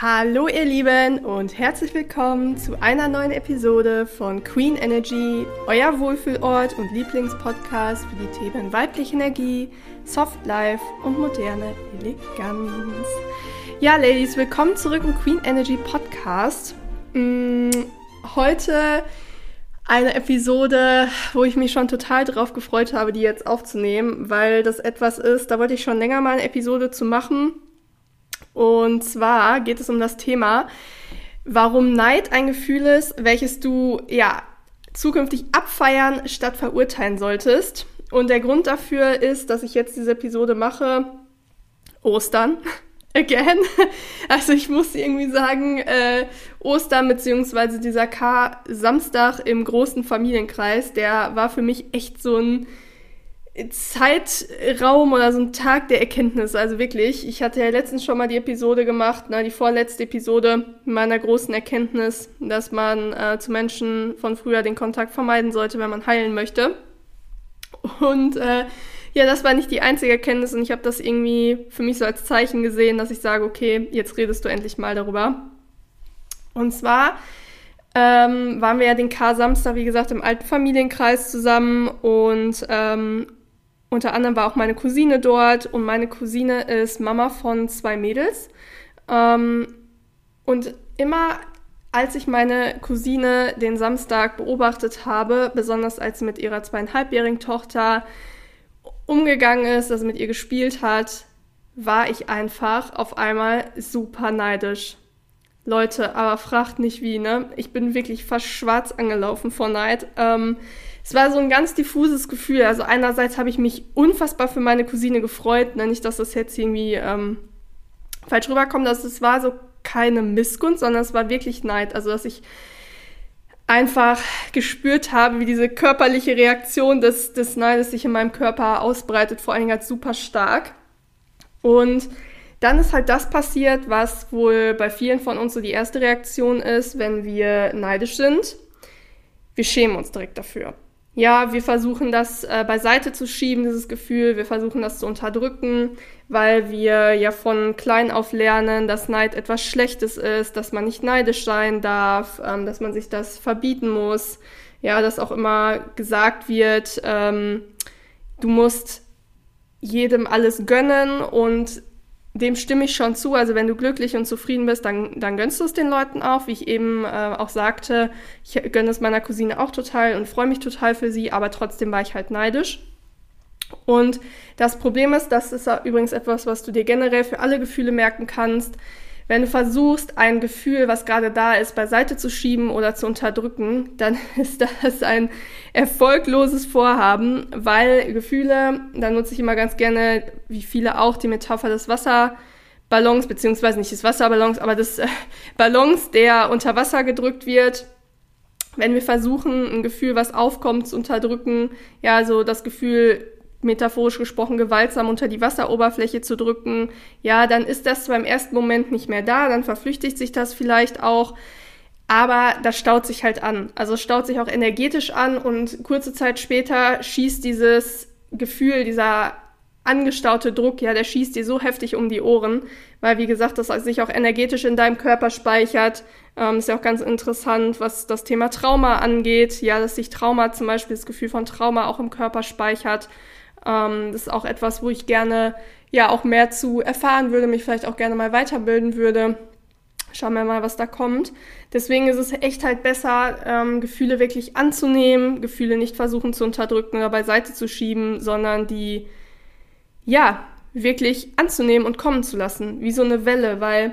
Hallo ihr Lieben und herzlich willkommen zu einer neuen Episode von Queen Energy, euer Wohlfühlort und Lieblingspodcast für die Themen weibliche Energie, Soft Life und moderne Eleganz. Ja, Ladies, willkommen zurück im Queen Energy Podcast. Mm, heute eine Episode, wo ich mich schon total drauf gefreut habe, die jetzt aufzunehmen, weil das etwas ist, da wollte ich schon länger mal eine Episode zu machen und zwar geht es um das Thema, warum Neid ein Gefühl ist, welches du ja zukünftig abfeiern statt verurteilen solltest. Und der Grund dafür ist, dass ich jetzt diese Episode mache, Ostern. Again. Also ich muss irgendwie sagen, äh, Ostern beziehungsweise dieser K-Samstag im großen Familienkreis, der war für mich echt so ein Zeitraum oder so ein Tag der Erkenntnis. Also wirklich, ich hatte ja letztens schon mal die Episode gemacht, na, die vorletzte Episode meiner großen Erkenntnis, dass man äh, zu Menschen von früher den Kontakt vermeiden sollte, wenn man heilen möchte. Und äh, ja, das war nicht die einzige Erkenntnis und ich habe das irgendwie für mich so als Zeichen gesehen, dass ich sage, okay, jetzt redest du endlich mal darüber. Und zwar ähm, waren wir ja den K-Samstag, wie gesagt, im alten Familienkreis zusammen und ähm, unter anderem war auch meine Cousine dort und meine Cousine ist Mama von zwei Mädels. Ähm, und immer als ich meine Cousine den Samstag beobachtet habe, besonders als sie mit ihrer zweieinhalbjährigen Tochter umgegangen ist, also mit ihr gespielt hat, war ich einfach auf einmal super neidisch. Leute, aber fragt nicht wie, ne? Ich bin wirklich fast schwarz angelaufen vor Neid. Ähm, es war so ein ganz diffuses Gefühl. Also einerseits habe ich mich unfassbar für meine Cousine gefreut, ne? nicht, dass das jetzt irgendwie ähm, falsch rüberkommt, dass es war so keine Missgunst, sondern es war wirklich Neid. Also dass ich einfach gespürt habe, wie diese körperliche Reaktion des, des Neides sich in meinem Körper ausbreitet, vor allen Dingen als super stark. Und dann ist halt das passiert, was wohl bei vielen von uns so die erste Reaktion ist, wenn wir neidisch sind. Wir schämen uns direkt dafür ja, wir versuchen das äh, beiseite zu schieben, dieses Gefühl, wir versuchen das zu unterdrücken, weil wir ja von klein auf lernen, dass Neid etwas Schlechtes ist, dass man nicht neidisch sein darf, ähm, dass man sich das verbieten muss, ja, dass auch immer gesagt wird, ähm, du musst jedem alles gönnen und dem stimme ich schon zu. Also wenn du glücklich und zufrieden bist, dann, dann gönnst du es den Leuten auch. Wie ich eben äh, auch sagte, ich gönne es meiner Cousine auch total und freue mich total für sie, aber trotzdem war ich halt neidisch. Und das Problem ist, das ist übrigens etwas, was du dir generell für alle Gefühle merken kannst. Wenn du versuchst, ein Gefühl, was gerade da ist, beiseite zu schieben oder zu unterdrücken, dann ist das ein erfolgloses Vorhaben, weil Gefühle, da nutze ich immer ganz gerne, wie viele auch, die Metapher des Wasserballons, beziehungsweise nicht des Wasserballons, aber des äh, Ballons, der unter Wasser gedrückt wird. Wenn wir versuchen, ein Gefühl, was aufkommt, zu unterdrücken, ja, so das Gefühl, metaphorisch gesprochen gewaltsam unter die Wasseroberfläche zu drücken, ja, dann ist das zwar im ersten Moment nicht mehr da, dann verflüchtigt sich das vielleicht auch, aber das staut sich halt an. Also staut sich auch energetisch an und kurze Zeit später schießt dieses Gefühl, dieser angestaute Druck, ja, der schießt dir so heftig um die Ohren, weil wie gesagt, das sich auch energetisch in deinem Körper speichert. Ähm, ist ja auch ganz interessant, was das Thema Trauma angeht, ja, dass sich Trauma zum Beispiel das Gefühl von Trauma auch im Körper speichert. Ähm, das ist auch etwas, wo ich gerne ja auch mehr zu erfahren würde, mich vielleicht auch gerne mal weiterbilden würde. Schauen wir mal, was da kommt. Deswegen ist es echt halt besser, ähm, Gefühle wirklich anzunehmen, Gefühle nicht versuchen zu unterdrücken oder beiseite zu schieben, sondern die, ja, wirklich anzunehmen und kommen zu lassen, wie so eine Welle, weil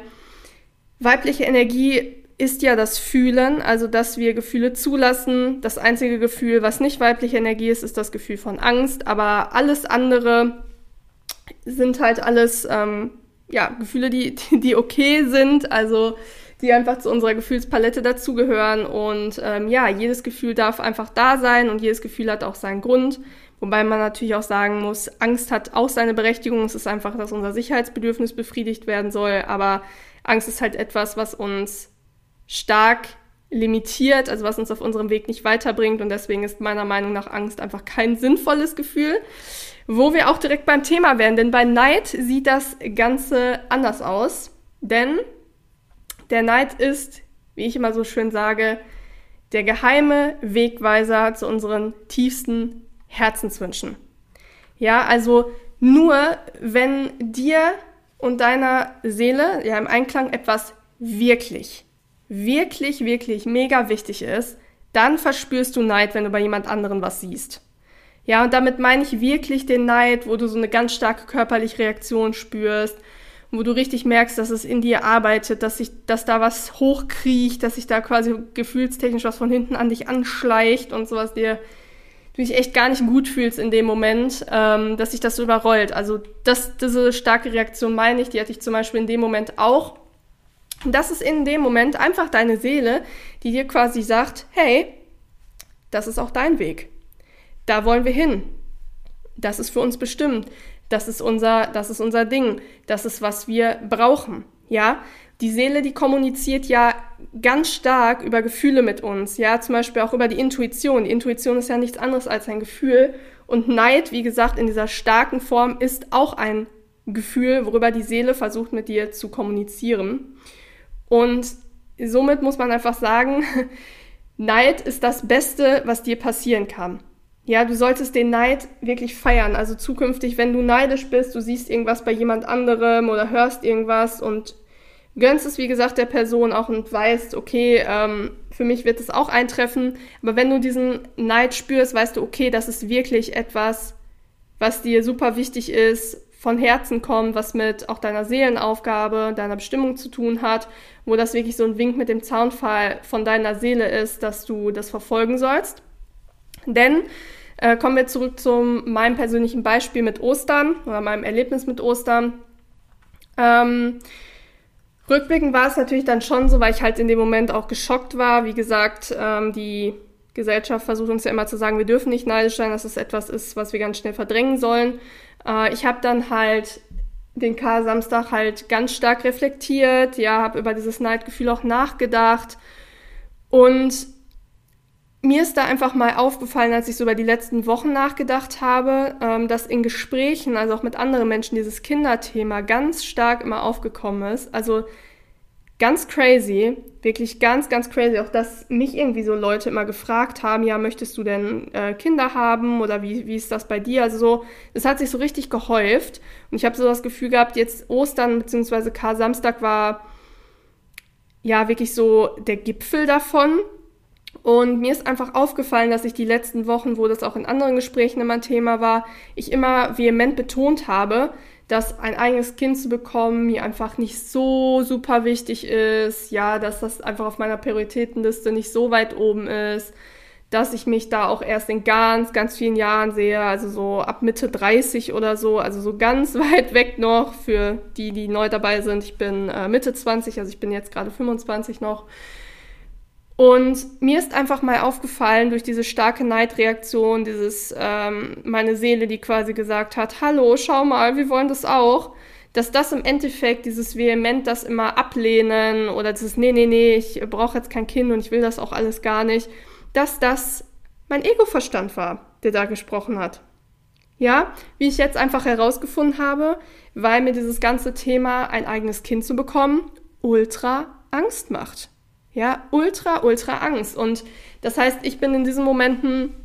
weibliche Energie ist ja das Fühlen, also dass wir Gefühle zulassen. Das einzige Gefühl, was nicht weibliche Energie ist, ist das Gefühl von Angst. Aber alles andere sind halt alles ähm, ja, Gefühle, die, die okay sind, also die einfach zu unserer Gefühlspalette dazugehören. Und ähm, ja, jedes Gefühl darf einfach da sein und jedes Gefühl hat auch seinen Grund. Wobei man natürlich auch sagen muss, Angst hat auch seine Berechtigung. Es ist einfach, dass unser Sicherheitsbedürfnis befriedigt werden soll. Aber Angst ist halt etwas, was uns stark limitiert, also was uns auf unserem Weg nicht weiterbringt. Und deswegen ist meiner Meinung nach Angst einfach kein sinnvolles Gefühl. Wo wir auch direkt beim Thema wären, denn bei Neid sieht das Ganze anders aus. Denn Der Neid ist, wie ich immer so schön sage, der geheime Wegweiser zu unseren tiefsten Herzenswünschen. Ja, also nur wenn dir und deiner Seele ja im Einklang etwas wirklich, wirklich, wirklich mega wichtig ist, dann verspürst du Neid, wenn du bei jemand anderen was siehst. Ja, und damit meine ich wirklich den Neid, wo du so eine ganz starke körperliche Reaktion spürst, wo du richtig merkst, dass es in dir arbeitet, dass sich, dass da was hochkriecht, dass sich da quasi gefühlstechnisch was von hinten an dich anschleicht und sowas dir du dich echt gar nicht gut fühlst in dem Moment, ähm, dass sich das so überrollt. Also das, diese starke Reaktion meine ich, die hatte ich zum Beispiel in dem Moment auch. Das ist in dem Moment einfach deine Seele, die dir quasi sagt, hey, das ist auch dein Weg. Da wollen wir hin. Das ist für uns bestimmt. Das ist unser, das ist unser Ding. Das ist, was wir brauchen. Ja, die Seele, die kommuniziert ja ganz stark über Gefühle mit uns. Ja, zum Beispiel auch über die Intuition. Die Intuition ist ja nichts anderes als ein Gefühl. Und Neid, wie gesagt, in dieser starken Form ist auch ein Gefühl, worüber die Seele versucht mit dir zu kommunizieren. Und somit muss man einfach sagen, Neid ist das Beste, was dir passieren kann. Ja, du solltest den Neid wirklich feiern. Also zukünftig, wenn du neidisch bist, du siehst irgendwas bei jemand anderem oder hörst irgendwas und gönnst es, wie gesagt, der Person auch und weißt, okay, ähm, für mich wird es auch eintreffen. Aber wenn du diesen Neid spürst, weißt du, okay, das ist wirklich etwas, was dir super wichtig ist, von Herzen kommt, was mit auch deiner Seelenaufgabe, deiner Bestimmung zu tun hat, wo das wirklich so ein Wink mit dem Zaunfall von deiner Seele ist, dass du das verfolgen sollst. Denn äh, kommen wir zurück zu meinem persönlichen Beispiel mit Ostern oder meinem Erlebnis mit Ostern. Ähm, rückblickend war es natürlich dann schon so, weil ich halt in dem Moment auch geschockt war. Wie gesagt, ähm, die Gesellschaft versucht uns ja immer zu sagen, wir dürfen nicht neidisch sein, dass es etwas ist, was wir ganz schnell verdrängen sollen. Äh, ich habe dann halt den K-Samstag halt ganz stark reflektiert, ja, habe über dieses Neidgefühl auch nachgedacht und mir ist da einfach mal aufgefallen, als ich so über die letzten Wochen nachgedacht habe, ähm, dass in Gesprächen, also auch mit anderen Menschen, dieses Kinderthema ganz stark immer aufgekommen ist. Also ganz crazy, wirklich ganz, ganz crazy. Auch dass mich irgendwie so Leute immer gefragt haben, ja, möchtest du denn äh, Kinder haben oder wie, wie ist das bei dir? Also so, es hat sich so richtig gehäuft. Und ich habe so das Gefühl gehabt, jetzt Ostern bzw. Kar-Samstag war ja wirklich so der Gipfel davon. Und mir ist einfach aufgefallen, dass ich die letzten Wochen, wo das auch in anderen Gesprächen immer ein Thema war, ich immer vehement betont habe, dass ein eigenes Kind zu bekommen mir einfach nicht so super wichtig ist, ja, dass das einfach auf meiner Prioritätenliste nicht so weit oben ist, dass ich mich da auch erst in ganz, ganz vielen Jahren sehe, also so ab Mitte 30 oder so, also so ganz weit weg noch für die, die neu dabei sind. Ich bin äh, Mitte 20, also ich bin jetzt gerade 25 noch. Und mir ist einfach mal aufgefallen durch diese starke Neidreaktion, dieses ähm, meine Seele, die quasi gesagt hat, hallo, schau mal, wir wollen das auch, dass das im Endeffekt dieses vehement das immer ablehnen oder dieses nee, nee, nee, ich brauche jetzt kein Kind und ich will das auch alles gar nicht, dass das mein Ego-Verstand war, der da gesprochen hat. Ja, wie ich jetzt einfach herausgefunden habe, weil mir dieses ganze Thema ein eigenes Kind zu bekommen ultra Angst macht. Ja, ultra, ultra Angst. Und das heißt, ich bin in diesen Momenten,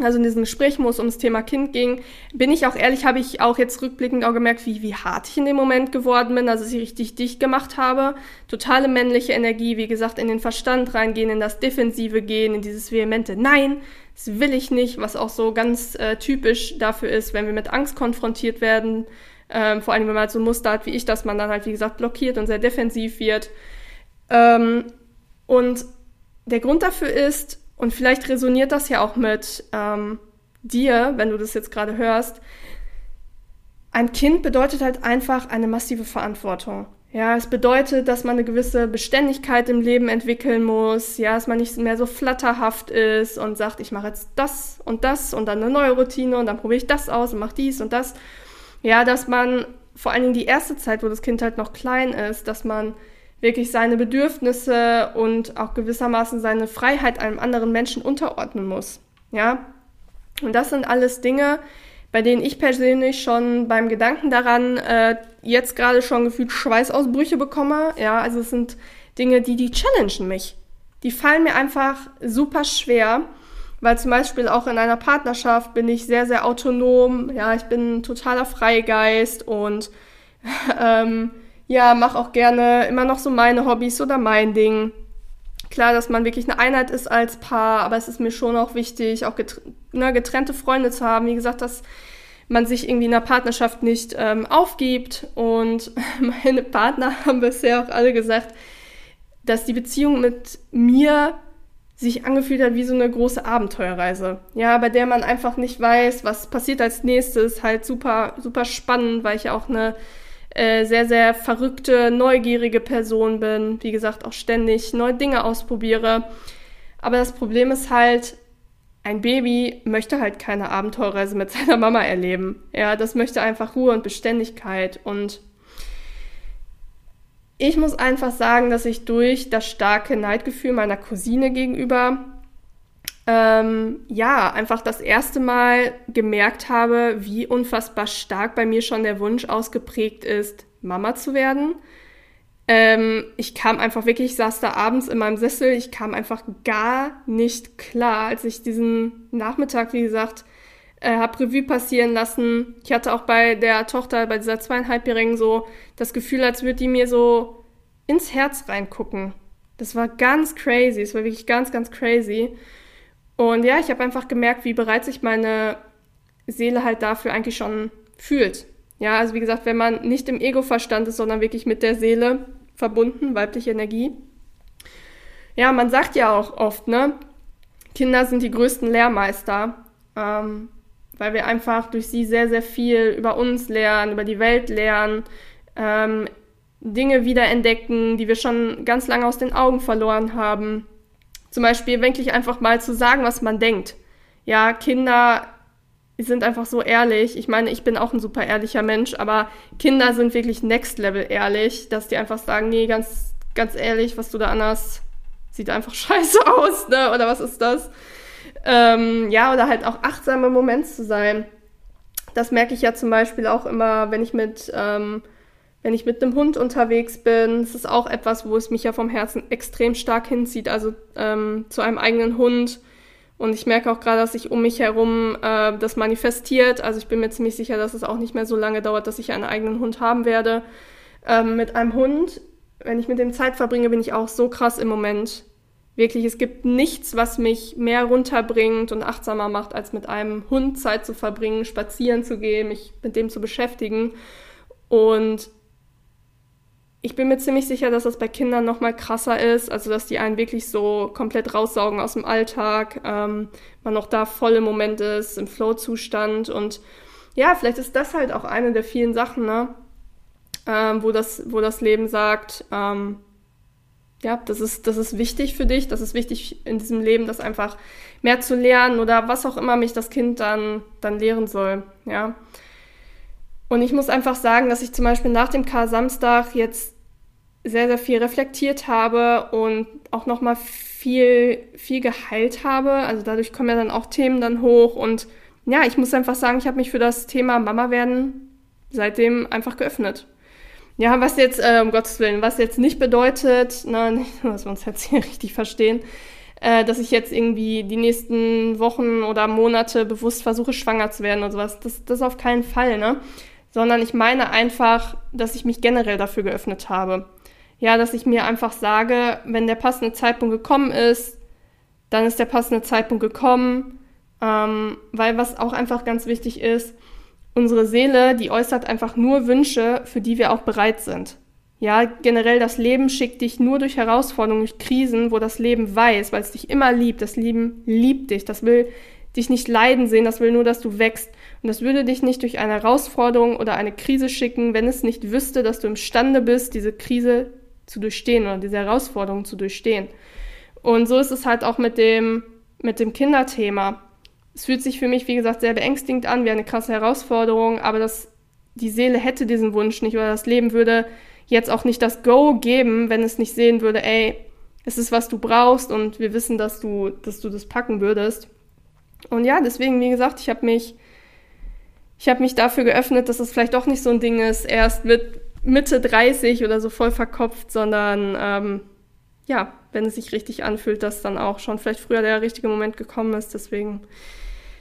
also in diesem Gespräch, wo es ums Thema Kind ging, bin ich auch ehrlich, habe ich auch jetzt rückblickend auch gemerkt, wie, wie hart ich in dem Moment geworden bin, also ich richtig dicht gemacht habe. Totale männliche Energie, wie gesagt, in den Verstand reingehen, in das Defensive gehen, in dieses vehemente Nein, das will ich nicht, was auch so ganz äh, typisch dafür ist, wenn wir mit Angst konfrontiert werden. Ähm, vor allem, wenn man halt so Muster hat wie ich, dass man dann halt, wie gesagt, blockiert und sehr defensiv wird. Ähm, und der Grund dafür ist, und vielleicht resoniert das ja auch mit ähm, dir, wenn du das jetzt gerade hörst, ein Kind bedeutet halt einfach eine massive Verantwortung. Ja, es bedeutet, dass man eine gewisse Beständigkeit im Leben entwickeln muss, ja, dass man nicht mehr so flatterhaft ist und sagt, ich mache jetzt das und das und dann eine neue Routine und dann probiere ich das aus und mache dies und das. Ja, dass man vor allen Dingen die erste Zeit, wo das Kind halt noch klein ist, dass man wirklich seine Bedürfnisse und auch gewissermaßen seine Freiheit einem anderen Menschen unterordnen muss. Ja? Und das sind alles Dinge, bei denen ich persönlich schon beim Gedanken daran äh, jetzt gerade schon gefühlt Schweißausbrüche bekomme. Ja, also es sind Dinge, die, die challengen mich. Die fallen mir einfach super schwer, weil zum Beispiel auch in einer Partnerschaft bin ich sehr, sehr autonom. Ja, ich bin ein totaler Freigeist und ähm, ja, mache auch gerne immer noch so meine Hobbys oder mein Ding. Klar, dass man wirklich eine Einheit ist als Paar, aber es ist mir schon auch wichtig, auch getr ne, getrennte Freunde zu haben. Wie gesagt, dass man sich irgendwie in der Partnerschaft nicht ähm, aufgibt. Und meine Partner haben bisher auch alle gesagt, dass die Beziehung mit mir sich angefühlt hat wie so eine große Abenteuerreise. Ja, bei der man einfach nicht weiß, was passiert als nächstes. Halt super, super spannend, weil ich ja auch eine äh, sehr, sehr verrückte, neugierige Person bin. Wie gesagt, auch ständig neue Dinge ausprobiere. Aber das Problem ist halt, ein Baby möchte halt keine Abenteuerreise mit seiner Mama erleben. Ja, das möchte einfach Ruhe und Beständigkeit. Und ich muss einfach sagen, dass ich durch das starke Neidgefühl meiner Cousine gegenüber ähm, ja, einfach das erste Mal gemerkt habe, wie unfassbar stark bei mir schon der Wunsch ausgeprägt ist, Mama zu werden. Ähm, ich kam einfach wirklich, ich saß da abends in meinem Sessel, ich kam einfach gar nicht klar, als ich diesen Nachmittag, wie gesagt, äh, hab Revue passieren lassen. Ich hatte auch bei der Tochter, bei dieser zweieinhalbjährigen so das Gefühl, als würde die mir so ins Herz reingucken. Das war ganz crazy, es war wirklich ganz, ganz crazy. Und ja, ich habe einfach gemerkt, wie bereit sich meine Seele halt dafür eigentlich schon fühlt. Ja, also wie gesagt, wenn man nicht im Ego-Verstand ist, sondern wirklich mit der Seele verbunden, weibliche Energie. Ja, man sagt ja auch oft, ne, Kinder sind die größten Lehrmeister, ähm, weil wir einfach durch sie sehr, sehr viel über uns lernen, über die Welt lernen, ähm, Dinge wiederentdecken, die wir schon ganz lange aus den Augen verloren haben. Zum Beispiel wirklich einfach mal zu sagen, was man denkt. Ja, Kinder sind einfach so ehrlich. Ich meine, ich bin auch ein super ehrlicher Mensch, aber Kinder sind wirklich next level ehrlich, dass die einfach sagen, nee, ganz, ganz ehrlich, was du da anders sieht einfach scheiße aus, ne? Oder was ist das? Ähm, ja, oder halt auch achtsam im Moment zu sein. Das merke ich ja zum Beispiel auch immer, wenn ich mit ähm, wenn ich mit einem Hund unterwegs bin, das ist auch etwas, wo es mich ja vom Herzen extrem stark hinzieht, also ähm, zu einem eigenen Hund. Und ich merke auch gerade, dass sich um mich herum äh, das manifestiert. Also ich bin mir ziemlich sicher, dass es auch nicht mehr so lange dauert, dass ich einen eigenen Hund haben werde. Ähm, mit einem Hund, wenn ich mit dem Zeit verbringe, bin ich auch so krass im Moment. Wirklich, es gibt nichts, was mich mehr runterbringt und achtsamer macht, als mit einem Hund Zeit zu verbringen, spazieren zu gehen, mich mit dem zu beschäftigen. Und ich bin mir ziemlich sicher, dass das bei Kindern noch mal krasser ist, also dass die einen wirklich so komplett raussaugen aus dem Alltag, ähm, man noch da voll im Moment ist, im Flow-Zustand und ja, vielleicht ist das halt auch eine der vielen Sachen, ne, ähm, wo das, wo das Leben sagt, ähm, ja, das ist, das ist wichtig für dich, das ist wichtig in diesem Leben, das einfach mehr zu lernen oder was auch immer mich das Kind dann, dann lehren soll, ja. Und ich muss einfach sagen, dass ich zum Beispiel nach dem K-Samstag jetzt sehr, sehr viel reflektiert habe und auch nochmal viel, viel geheilt habe. Also dadurch kommen ja dann auch Themen dann hoch. Und ja, ich muss einfach sagen, ich habe mich für das Thema Mama werden seitdem einfach geöffnet. Ja, was jetzt, äh, um Gottes Willen, was jetzt nicht bedeutet, na, nicht, dass wir uns jetzt hier richtig verstehen, äh, dass ich jetzt irgendwie die nächsten Wochen oder Monate bewusst versuche, schwanger zu werden oder sowas. Das, das auf keinen Fall, ne? Sondern ich meine einfach, dass ich mich generell dafür geöffnet habe ja, dass ich mir einfach sage, wenn der passende Zeitpunkt gekommen ist, dann ist der passende Zeitpunkt gekommen, ähm, weil was auch einfach ganz wichtig ist, unsere Seele, die äußert einfach nur Wünsche, für die wir auch bereit sind. Ja, generell das Leben schickt dich nur durch Herausforderungen, durch Krisen, wo das Leben weiß, weil es dich immer liebt. Das Leben liebt dich. Das will dich nicht leiden sehen, das will nur, dass du wächst. Und das würde dich nicht durch eine Herausforderung oder eine Krise schicken, wenn es nicht wüsste, dass du imstande bist, diese Krise zu durchstehen oder diese Herausforderung zu durchstehen. Und so ist es halt auch mit dem, mit dem Kinderthema. Es fühlt sich für mich, wie gesagt, sehr beängstigend an, wie eine krasse Herausforderung, aber das, die Seele hätte diesen Wunsch nicht oder das Leben würde jetzt auch nicht das Go geben, wenn es nicht sehen würde, ey, es ist, was du brauchst und wir wissen, dass du, dass du das packen würdest. Und ja, deswegen, wie gesagt, ich habe mich, ich habe mich dafür geöffnet, dass es vielleicht doch nicht so ein Ding ist, erst mit Mitte 30 oder so voll verkopft, sondern ähm, ja, wenn es sich richtig anfühlt, dass dann auch schon vielleicht früher der richtige Moment gekommen ist. Deswegen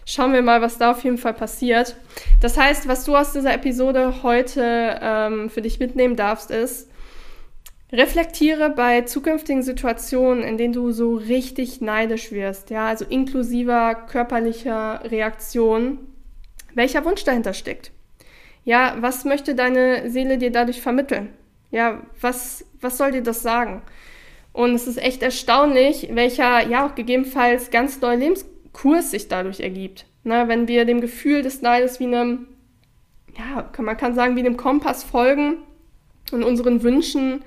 schauen wir mal, was da auf jeden Fall passiert. Das heißt, was du aus dieser Episode heute ähm, für dich mitnehmen darfst, ist, reflektiere bei zukünftigen Situationen, in denen du so richtig neidisch wirst, ja, also inklusiver körperlicher Reaktion, welcher Wunsch dahinter steckt. Ja, was möchte deine Seele dir dadurch vermitteln? Ja, was, was soll dir das sagen? Und es ist echt erstaunlich, welcher, ja, auch gegebenenfalls ganz neuer Lebenskurs sich dadurch ergibt. Na, wenn wir dem Gefühl des Neides wie einem, ja, man kann sagen, wie einem Kompass folgen und unseren Wünschen,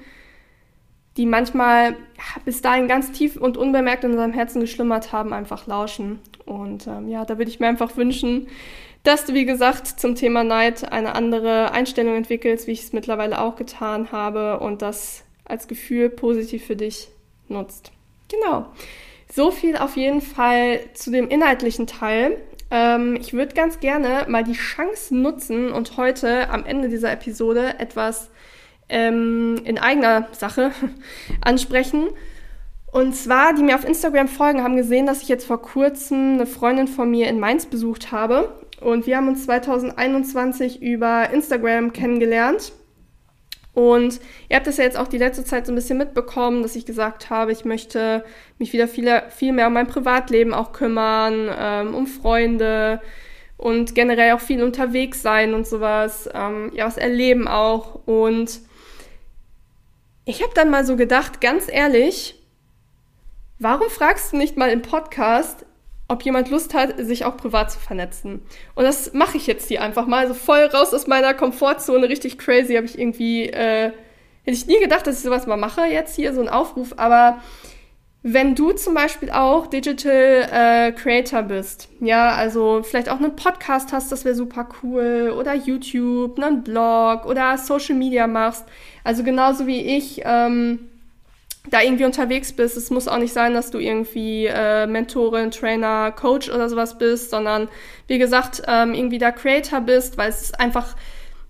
die manchmal ja, bis dahin ganz tief und unbemerkt in unserem Herzen geschlummert haben, einfach lauschen. Und ähm, ja, da würde ich mir einfach wünschen, dass du, wie gesagt, zum Thema Neid eine andere Einstellung entwickelst, wie ich es mittlerweile auch getan habe und das als Gefühl positiv für dich nutzt. Genau. So viel auf jeden Fall zu dem inhaltlichen Teil. Ähm, ich würde ganz gerne mal die Chance nutzen und heute am Ende dieser Episode etwas ähm, in eigener Sache ansprechen. Und zwar, die mir auf Instagram folgen, haben gesehen, dass ich jetzt vor kurzem eine Freundin von mir in Mainz besucht habe. Und wir haben uns 2021 über Instagram kennengelernt. Und ihr habt das ja jetzt auch die letzte Zeit so ein bisschen mitbekommen, dass ich gesagt habe, ich möchte mich wieder viel, viel mehr um mein Privatleben auch kümmern, ähm, um Freunde und generell auch viel unterwegs sein und sowas, ähm, ja, was erleben auch. Und ich habe dann mal so gedacht, ganz ehrlich, warum fragst du nicht mal im Podcast, ob jemand Lust hat, sich auch privat zu vernetzen. Und das mache ich jetzt hier einfach mal. Also voll raus aus meiner Komfortzone, richtig crazy. Habe ich irgendwie, äh, hätte ich nie gedacht, dass ich sowas mal mache jetzt hier, so ein Aufruf. Aber wenn du zum Beispiel auch Digital äh, Creator bist, ja, also vielleicht auch einen Podcast hast, das wäre super cool, oder YouTube, einen Blog oder Social Media machst, also genauso wie ich, ähm, da irgendwie unterwegs bist. Es muss auch nicht sein, dass du irgendwie äh, Mentorin, Trainer, Coach oder sowas bist, sondern wie gesagt, ähm, irgendwie da Creator bist, weil es ist einfach,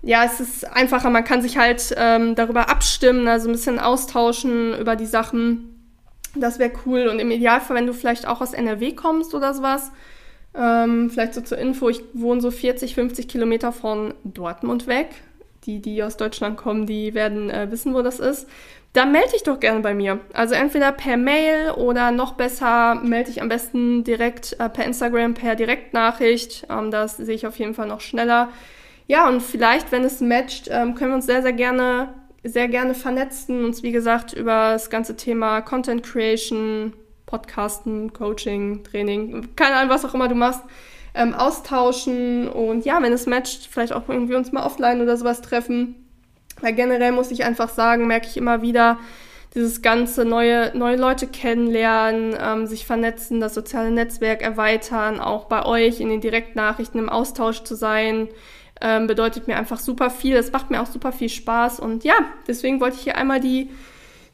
ja, es ist einfacher, man kann sich halt ähm, darüber abstimmen, also ein bisschen austauschen über die Sachen. Das wäre cool. Und im Idealfall, wenn du vielleicht auch aus NRW kommst oder sowas, ähm, vielleicht so zur Info, ich wohne so 40, 50 Kilometer von Dortmund weg. Die, die aus Deutschland kommen, die werden äh, wissen, wo das ist dann melde dich doch gerne bei mir. Also entweder per Mail oder noch besser melde dich am besten direkt äh, per Instagram, per Direktnachricht. Ähm, das sehe ich auf jeden Fall noch schneller. Ja, und vielleicht, wenn es matcht, ähm, können wir uns sehr, sehr gerne, sehr gerne vernetzen, uns wie gesagt über das ganze Thema Content Creation, Podcasten, Coaching, Training, keine Ahnung, was auch immer du machst, ähm, austauschen und ja, wenn es matcht, vielleicht auch irgendwie uns mal offline oder sowas treffen. Weil generell muss ich einfach sagen, merke ich immer wieder, dieses ganze neue, neue Leute kennenlernen, ähm, sich vernetzen, das soziale Netzwerk erweitern, auch bei euch in den Direktnachrichten im Austausch zu sein, ähm, bedeutet mir einfach super viel. Es macht mir auch super viel Spaß und ja, deswegen wollte ich hier einmal die,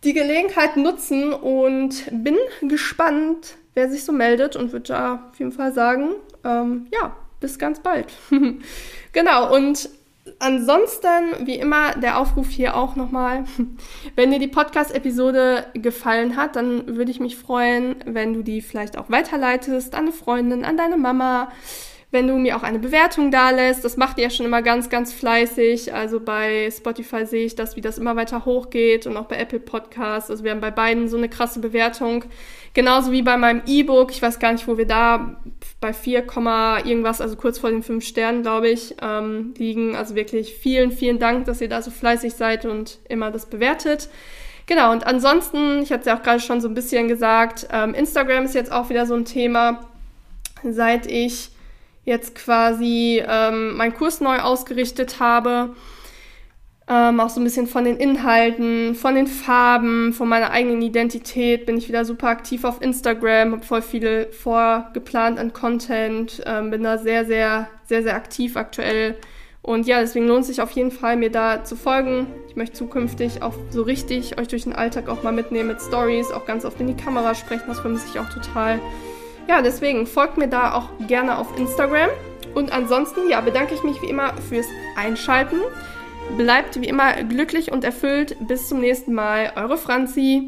die Gelegenheit nutzen und bin gespannt, wer sich so meldet und würde da auf jeden Fall sagen, ähm, ja, bis ganz bald. genau, und Ansonsten, wie immer, der Aufruf hier auch nochmal. Wenn dir die Podcast-Episode gefallen hat, dann würde ich mich freuen, wenn du die vielleicht auch weiterleitest an eine Freundin, an deine Mama, wenn du mir auch eine Bewertung da lässt. Das macht ihr ja schon immer ganz, ganz fleißig. Also bei Spotify sehe ich das, wie das immer weiter hochgeht und auch bei Apple Podcasts. Also wir haben bei beiden so eine krasse Bewertung. Genauso wie bei meinem E-Book. Ich weiß gar nicht, wo wir da bei 4, irgendwas, also kurz vor den 5 Sternen, glaube ich, ähm, liegen. Also wirklich vielen, vielen Dank, dass ihr da so fleißig seid und immer das bewertet. Genau, und ansonsten, ich hatte es ja auch gerade schon so ein bisschen gesagt, ähm, Instagram ist jetzt auch wieder so ein Thema. Seit ich jetzt quasi ähm, meinen Kurs neu ausgerichtet habe. Ähm, auch so ein bisschen von den Inhalten, von den Farben, von meiner eigenen Identität bin ich wieder super aktiv auf Instagram, habe voll viele vorgeplant an Content, ähm, bin da sehr, sehr, sehr, sehr aktiv aktuell. Und ja, deswegen lohnt sich auf jeden Fall, mir da zu folgen. Ich möchte zukünftig auch so richtig euch durch den Alltag auch mal mitnehmen mit Stories, auch ganz oft in die Kamera sprechen, das vermisse ich auch total. Ja, deswegen folgt mir da auch gerne auf Instagram. Und ansonsten, ja, bedanke ich mich wie immer fürs Einschalten. Bleibt wie immer glücklich und erfüllt. Bis zum nächsten Mal. Eure Franzi.